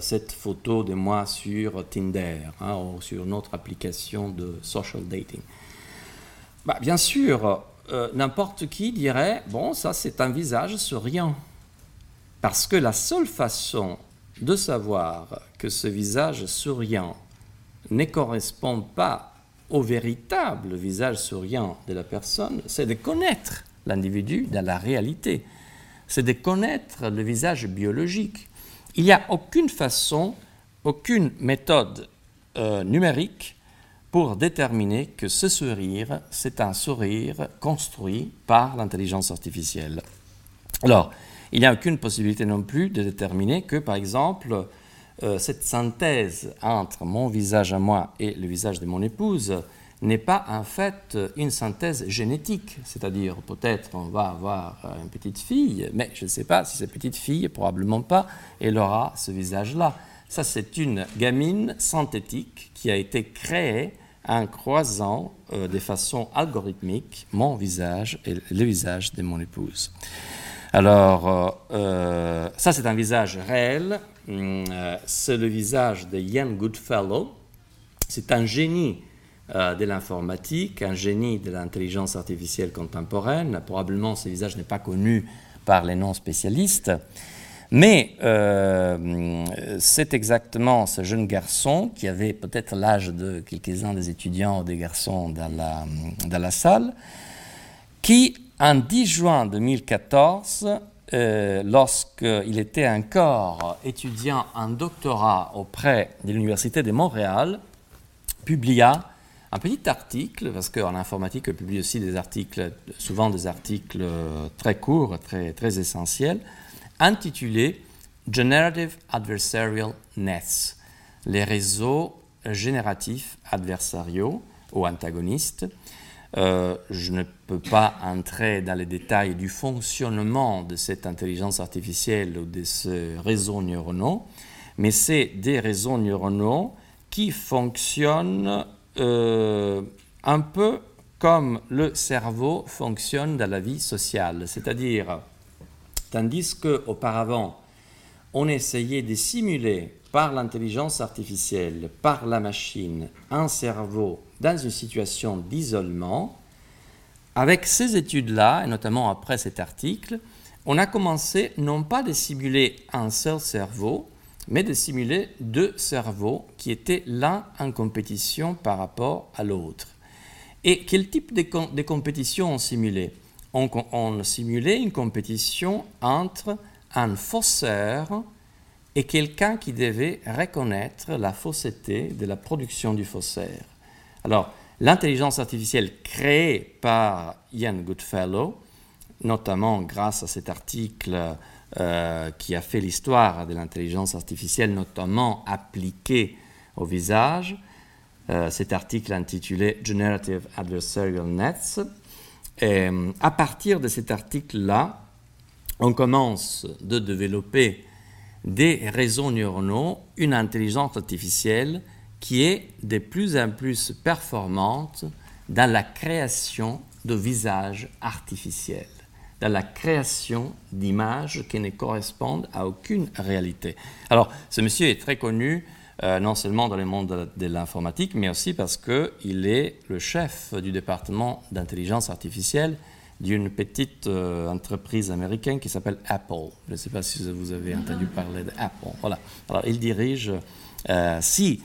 cette photo de moi sur Tinder hein, ou sur une autre application de social dating. Bah, bien sûr, euh, n'importe qui dirait, bon, ça c'est un visage souriant. Parce que la seule façon de savoir que ce visage souriant ne correspond pas au véritable visage souriant de la personne, c'est de connaître l'individu dans la réalité. C'est de connaître le visage biologique. Il n'y a aucune façon, aucune méthode euh, numérique pour déterminer que ce sourire, c'est un sourire construit par l'intelligence artificielle. Alors, il n'y a aucune possibilité non plus de déterminer que, par exemple, euh, cette synthèse entre mon visage à moi et le visage de mon épouse n'est pas en fait une synthèse génétique, c'est-à-dire peut-être on va avoir une petite fille, mais je ne sais pas si cette petite fille, probablement pas, elle aura ce visage-là. Ça, c'est une gamine synthétique qui a été créée en croisant euh, de façon algorithmique mon visage et le visage de mon épouse. Alors, euh, euh, ça c'est un visage réel, hum, c'est le visage de Ian Goodfellow, c'est un génie de l'informatique, un génie de l'intelligence artificielle contemporaine, probablement ce visage n'est pas connu par les non-spécialistes, mais euh, c'est exactement ce jeune garçon qui avait peut-être l'âge de quelques-uns des étudiants ou des garçons dans la, dans la salle, qui, en 10 juin 2014, euh, lorsqu'il était encore étudiant en doctorat auprès de l'Université de Montréal, publia un petit article, parce qu'en informatique, on publie aussi des articles, souvent des articles très courts, très, très essentiels, intitulé Generative Adversarial Nets, les réseaux génératifs adversariaux ou antagonistes. Euh, je ne peux pas entrer dans les détails du fonctionnement de cette intelligence artificielle ou de ces réseaux neuronaux, mais c'est des réseaux neuronaux qui fonctionnent un peu comme le cerveau fonctionne dans la vie sociale. C'est-à-dire, tandis qu'auparavant, on essayait de simuler par l'intelligence artificielle, par la machine, un cerveau dans une situation d'isolement, avec ces études-là, et notamment après cet article, on a commencé non pas de simuler un seul cerveau, mais de simuler deux cerveaux qui étaient l'un en compétition par rapport à l'autre. Et quel type de, compétition on simulait? On, on simulait une compétition entre un fausseur et quelqu'un qui devait reconnaître la fausseté de la production du faussaire. Alors, l'intelligence artificielle créée par Ian Goodfellow, notamment grâce à cet article euh, qui a fait l'histoire de l'intelligence artificielle, notamment appliquée au visage, euh, cet article intitulé Generative Adversarial Nets. Et, à partir de cet article-là, on commence de développer des réseaux neuronaux, une intelligence artificielle qui est de plus en plus performante dans la création de visages artificiels, dans la création d'images qui ne correspondent à aucune réalité. Alors, ce monsieur est très connu euh, non seulement dans le monde de, l'informatique, mais aussi parce qu'il est le chef du département d'intelligence artificielle d'une petite euh, entreprise américaine qui s'appelle Apple. Je ne sais pas si vous avez entendu parler d'Apple. Voilà. Alors, il dirige, euh, si,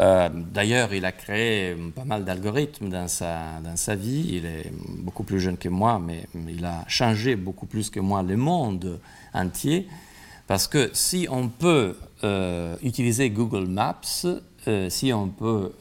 euh, d'ailleurs, il a créé pas mal d'algorithmes dans sa, dans sa vie. Il est beaucoup plus jeune que moi, mais, il a changé beaucoup plus que moi le monde entier. Parce que si on peut utiliser Google Maps, si on peut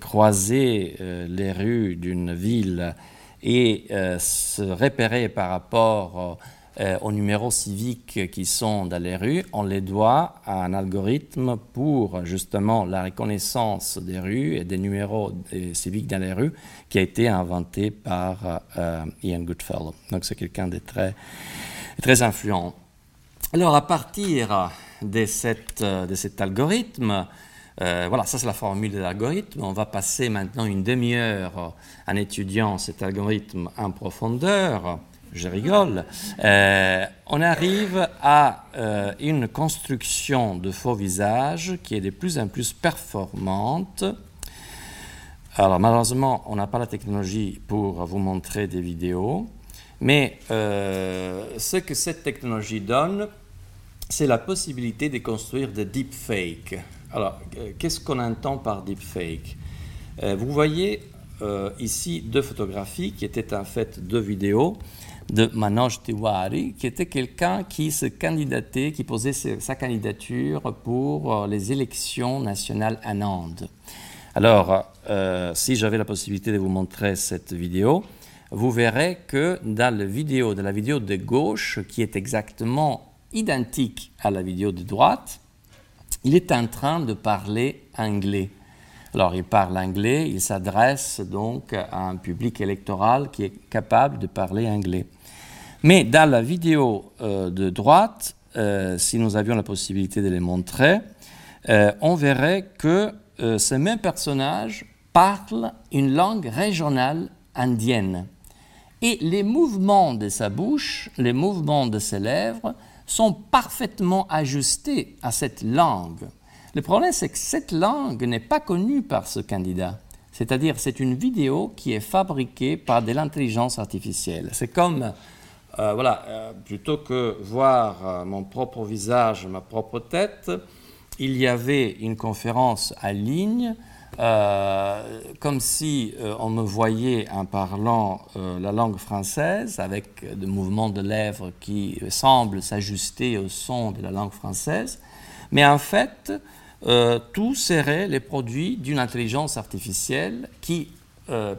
croiser les rues d'une ville et euh, se repérer par rapport euh, aux numéros civiques qui sont dans les rues, on les doit à un algorithme pour justement la reconnaissance des rues et des numéros civiques dans les rues qui a été inventé par euh, Ian Goodfellow. Donc c'est quelqu'un de très, très influent. Alors à partir de, cet algorithme, euh, voilà, ça c'est la formule de l'algorithme. On va passer maintenant une demi-heure en étudiant cet algorithme en profondeur. Je rigole. Euh, on arrive à euh, une construction de faux visages qui est de plus en plus performante. Alors malheureusement, on n'a pas la technologie pour vous montrer des vidéos, mais ce que cette technologie donne, c'est la possibilité de construire des deepfakes. Alors, euh, qu'est-ce qu'on entend par deepfake? Euh, Vous voyez euh, ici deux photographies qui étaient en fait deux vidéos de Manoj Tiwari, qui était quelqu'un qui se candidatait, qui posait sa candidature pour les élections nationales en Inde. Alors, si j'avais la possibilité de vous montrer cette vidéo, vous verrez que dans la vidéo, de la vidéo de gauche, qui est exactement identique à la vidéo de droite, il est en train de parler anglais. Alors, il parle anglais, il s'adresse donc à un public électoral qui est capable de parler anglais. Mais dans la vidéo euh, de droite, euh, si nous avions la possibilité de les montrer, euh, on verrait que ce même personnage parle une langue régionale indienne. Et les mouvements de sa bouche, les mouvements de ses lèvres, sont parfaitement ajustés à cette langue. Le problème, c'est que cette langue n'est pas connue par ce candidat. C'est-à-dire, c'est une vidéo qui est fabriquée par de l'intelligence artificielle. C'est comme, euh, voilà, euh, plutôt que voir euh, mon propre visage, ma propre tête, il y avait une conférence en ligne comme si on me voyait en parlant la langue française avec des mouvements de lèvres qui semblent s'ajuster au son de la langue française, mais en fait, tout serait les produits d'une intelligence artificielle qui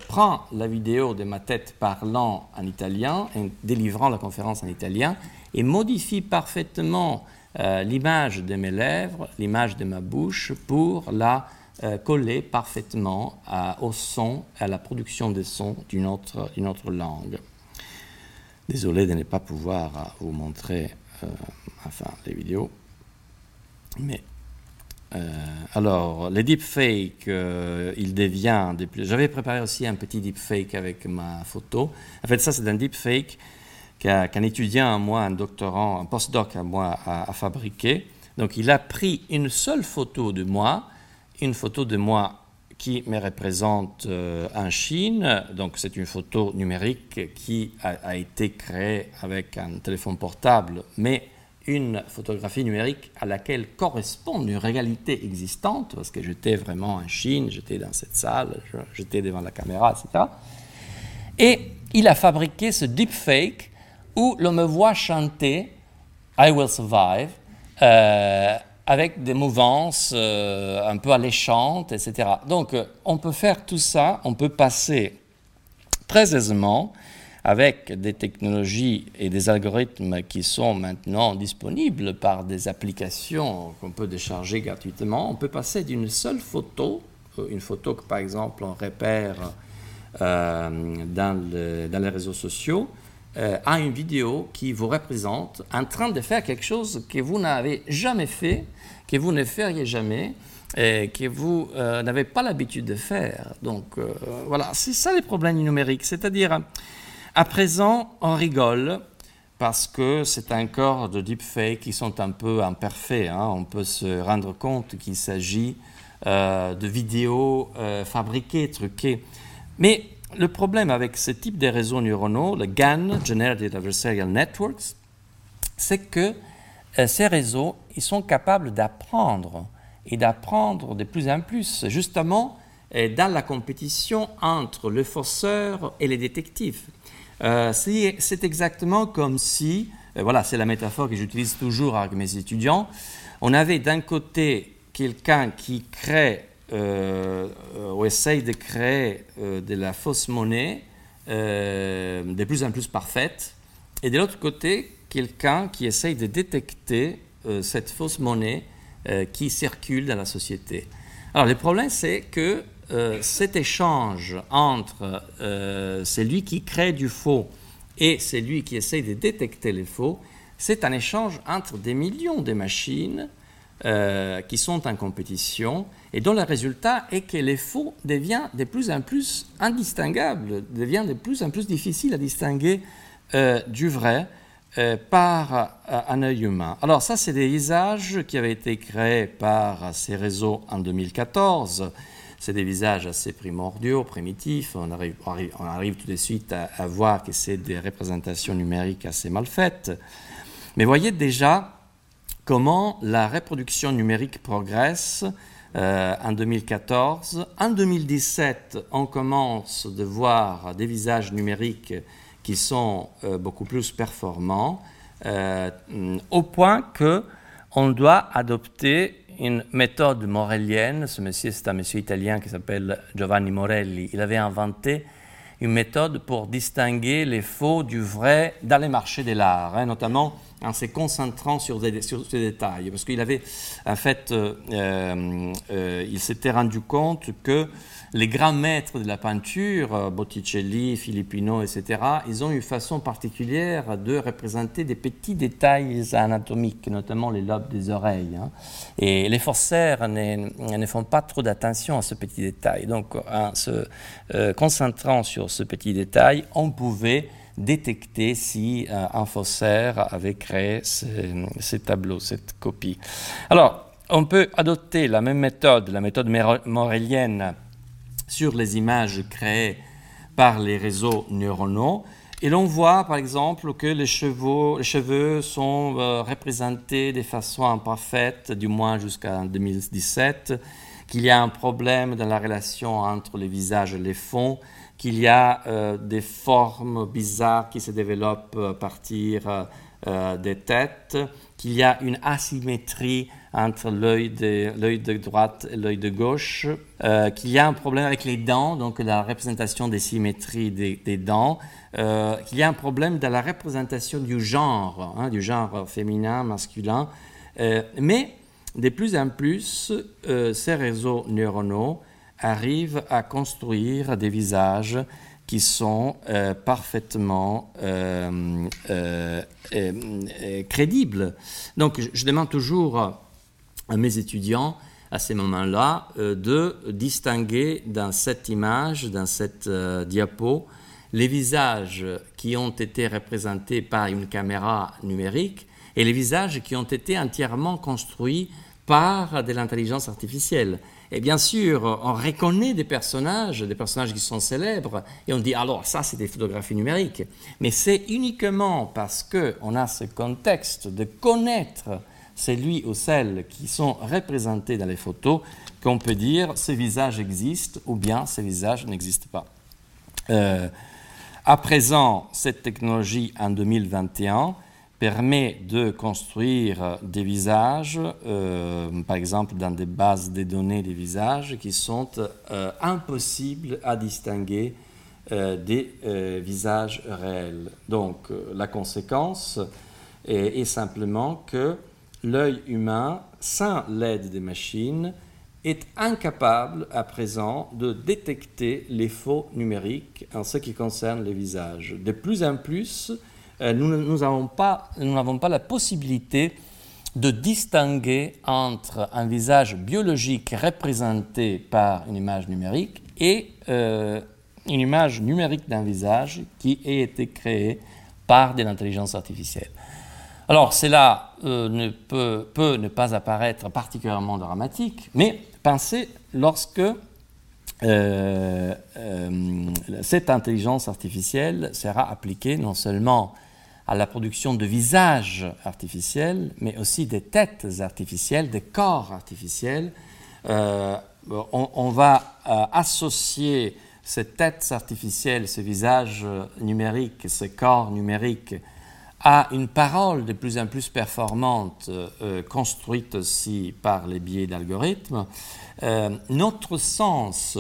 prend la vidéo de ma tête parlant en italien délivrant la conférence en italien et modifie parfaitement l'image de mes lèvres, l'image de ma bouche pour la euh, coller parfaitement au son, à la production des sons d'une autre, autre langue. Désolé de ne pas pouvoir vous montrer euh, enfin, les vidéos, mais alors, les deepfakes, il devient plus. J'avais préparé aussi un petit deepfake avec ma photo. En fait, ça, c'est un deepfake qu'un étudiant à moi, un doctorant, un postdoc à moi a, a, fabriqué. Donc, il a pris une seule photo de moi, une photo de moi qui me représente euh, en Chine. Donc c'est une photo numérique qui a, été créée avec un téléphone portable, mais une photographie numérique à laquelle correspond une réalité existante, parce que j'étais vraiment en Chine, j'étais dans cette salle, j'étais devant la caméra, etc. Et il a fabriqué ce deepfake où l'on me voit chanter I Will Survive. Euh, avec des mouvances euh, un peu alléchantes, etc. Donc euh, on peut faire tout ça, on peut passer très aisément avec des technologies et des algorithmes qui sont maintenant disponibles par des applications qu'on peut décharger gratuitement, on peut passer d'une seule photo, euh, une photo que par exemple on repère dans, dans, les réseaux sociaux, à une vidéo qui vous représente en train de faire quelque chose que vous n'avez jamais fait que vous ne feriez jamais et que vous euh, n'avez pas l'habitude de faire. Donc euh, voilà, c'est ça les problèmes numériques. C'est-à-dire, à présent, on rigole parce que c'est encore de deepfakes qui sont un peu imparfaits. Hein. On peut se rendre compte qu'il s'agit euh, de vidéos fabriquées, truquées. Mais le problème avec ce type de réseaux neuronaux, le GAN, Generative Adversarial Networks, c'est que euh, ces réseaux, ils sont capables d'apprendre et d'apprendre de plus en plus, justement euh, dans la compétition entre le forceur et les détectives. Euh, c'est exactement comme si, voilà, c'est la métaphore que j'utilise toujours avec mes étudiants, on avait d'un côté quelqu'un qui crée ou essaye de créer de la fausse monnaie de plus en plus parfaite, et de l'autre côté, quelqu'un qui essaye de détecter euh, cette fausse monnaie euh, qui circule dans la société. Alors le problème, c'est que euh, cet échange entre celui qui crée du faux et celui qui essaye de détecter les faux, c'est un échange entre des millions de machines qui sont en compétition et dont le résultat est que les faux devient de plus en plus indistinguables, devient de plus en plus difficile à distinguer du vrai euh, par euh, un œil humain. Alors ça, c'est des visages qui avaient été créés par ces réseaux en 2014. C'est des visages assez primordiaux, primitifs. On arrive, tout de suite à, voir que c'est des représentations numériques assez mal faites. Mais voyez déjà comment la reproduction numérique progresse euh, en 2014. En 2017, on commence de voir des visages numériques qui sont euh, beaucoup plus performants, euh, au point que on doit adopter une méthode morélienne. Ce monsieur, c'est un monsieur italien qui s'appelle Giovanni Morelli. Il avait inventé une méthode pour distinguer les faux du vrai dans les marchés de l'art, hein, notamment en se concentrant sur des, sur des détails. Parce qu'il avait, en fait, euh, il s'était rendu compte que les grands maîtres de la peinture, euh, Botticelli, Filippino, etc., ils ont une façon particulière de représenter des petits détails anatomiques, notamment les lobes des oreilles. Hein. Et les forceurs ne, font pas trop d'attention à ce petit détail. Donc, en se euh, concentrant sur ce petit détail, on pouvait détecter si euh, un faussaire avait créé ces, tableaux, cette copie. Alors, on peut adopter la même méthode, la méthode morélienne, sur les images créées par les réseaux neuronaux. Et l'on voit par exemple que les cheveux, les cheveux sont euh, représentés de façon imparfaite, du moins jusqu'en 2017, qu'il y a un problème dans la relation entre les visages et les fonds, qu'il y a euh, des formes bizarres qui se développent à partir euh, des têtes, qu'il y a une asymétrie entre l'œil de, de droite et l'œil de gauche, euh, qu'il y a un problème avec les dents, donc la représentation des symétries des, dents, euh, qu'il y a un problème dans la représentation du genre, hein, du genre féminin, masculin, euh, mais de plus en plus, ces réseaux neuronaux arrivent à construire des visages qui sont parfaitement crédibles. Donc je demande toujours à mes étudiants à ce moment-là, de distinguer dans cette image, dans cette diapo, les visages qui ont été représentés par une caméra numérique et les visages qui ont été entièrement construits par de l'intelligence artificielle. Et bien sûr, on reconnaît des personnages, des personnages qui sont célèbres, et on dit alors ça c'est des photographies numériques. Mais c'est uniquement parce qu'on a ce contexte de connaître celui ou celles qui sont représentés dans les photos qu'on peut dire ces visages existent ou bien ces visages n'existent pas. Euh, à présent, cette technologie en 2021 permet de construire des visages, euh, par exemple dans des bases de données des visages qui sont euh, impossibles à distinguer euh, des visages réels. Donc la conséquence est, est simplement que l'œil humain, sans l'aide des machines, est incapable à présent de détecter les faux numériques en ce qui concerne les visages. De plus en plus, nous n'avons pas, pas, la possibilité de distinguer entre un visage biologique représenté par une image numérique et euh, une image numérique d'un visage qui a été créé par de l'intelligence artificielle. Alors cela euh, ne peut, peut, ne pas apparaître particulièrement dramatique, mais pensez lorsque cette intelligence artificielle sera appliquée non seulement à la production de visages artificiels, mais aussi des têtes artificielles, des corps artificiels. Euh, on, va euh, associer ces têtes artificielles, ces visages numériques, ces corps numériques à une parole de plus en plus performante, euh, construite aussi par les biais d'algorithmes. notre sens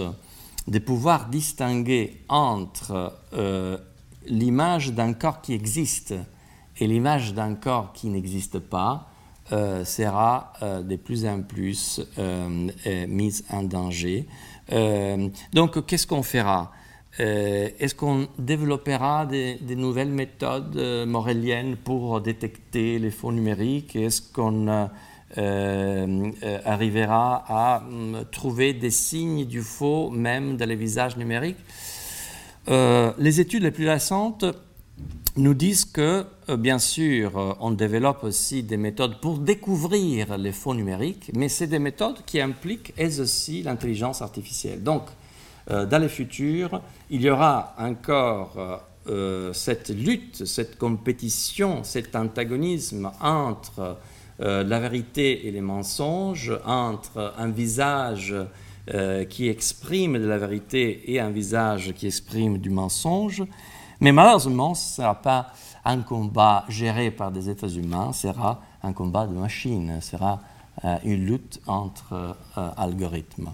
de pouvoir distinguer entre l'image d'un corps qui existe et l'image d'un corps qui n'existe pas euh, sera euh, de plus en plus euh, mise en danger. donc, qu'est-ce qu'on fera? Est-ce qu'on développera des, nouvelles méthodes moréliennes pour détecter les faux numériques? Est-ce qu'on arrivera à hum, trouver des signes du faux même dans les visages numériques? Euh, les études les plus récentes nous disent que, euh, bien sûr, euh, on développe aussi des méthodes pour découvrir les faux numériques, mais c'est des méthodes qui impliquent elles aussi l'intelligence artificielle. Donc, dans le futur, il y aura encore cette lutte, cette compétition, cet antagonisme entre la vérité et les mensonges, entre un visage euh, qui exprime de la vérité et un visage qui exprime du mensonge. Mais malheureusement, ce ne sera pas un combat géré par des êtres humains, ce sera un combat de machines, ce sera euh, une lutte entre euh, algorithmes.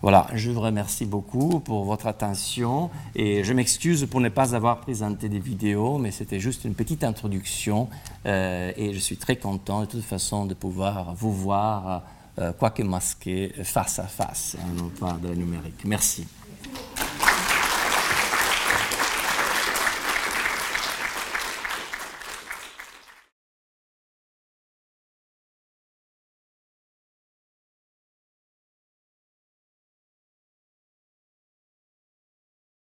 Voilà, je vous remercie beaucoup pour votre attention et je m'excuse pour ne pas avoir présenté des vidéos, mais c'était juste une petite introduction et je suis très content de toute façon de pouvoir vous voir. Euh, quoique masqué, face à face, hein, non pas de numérique. Merci.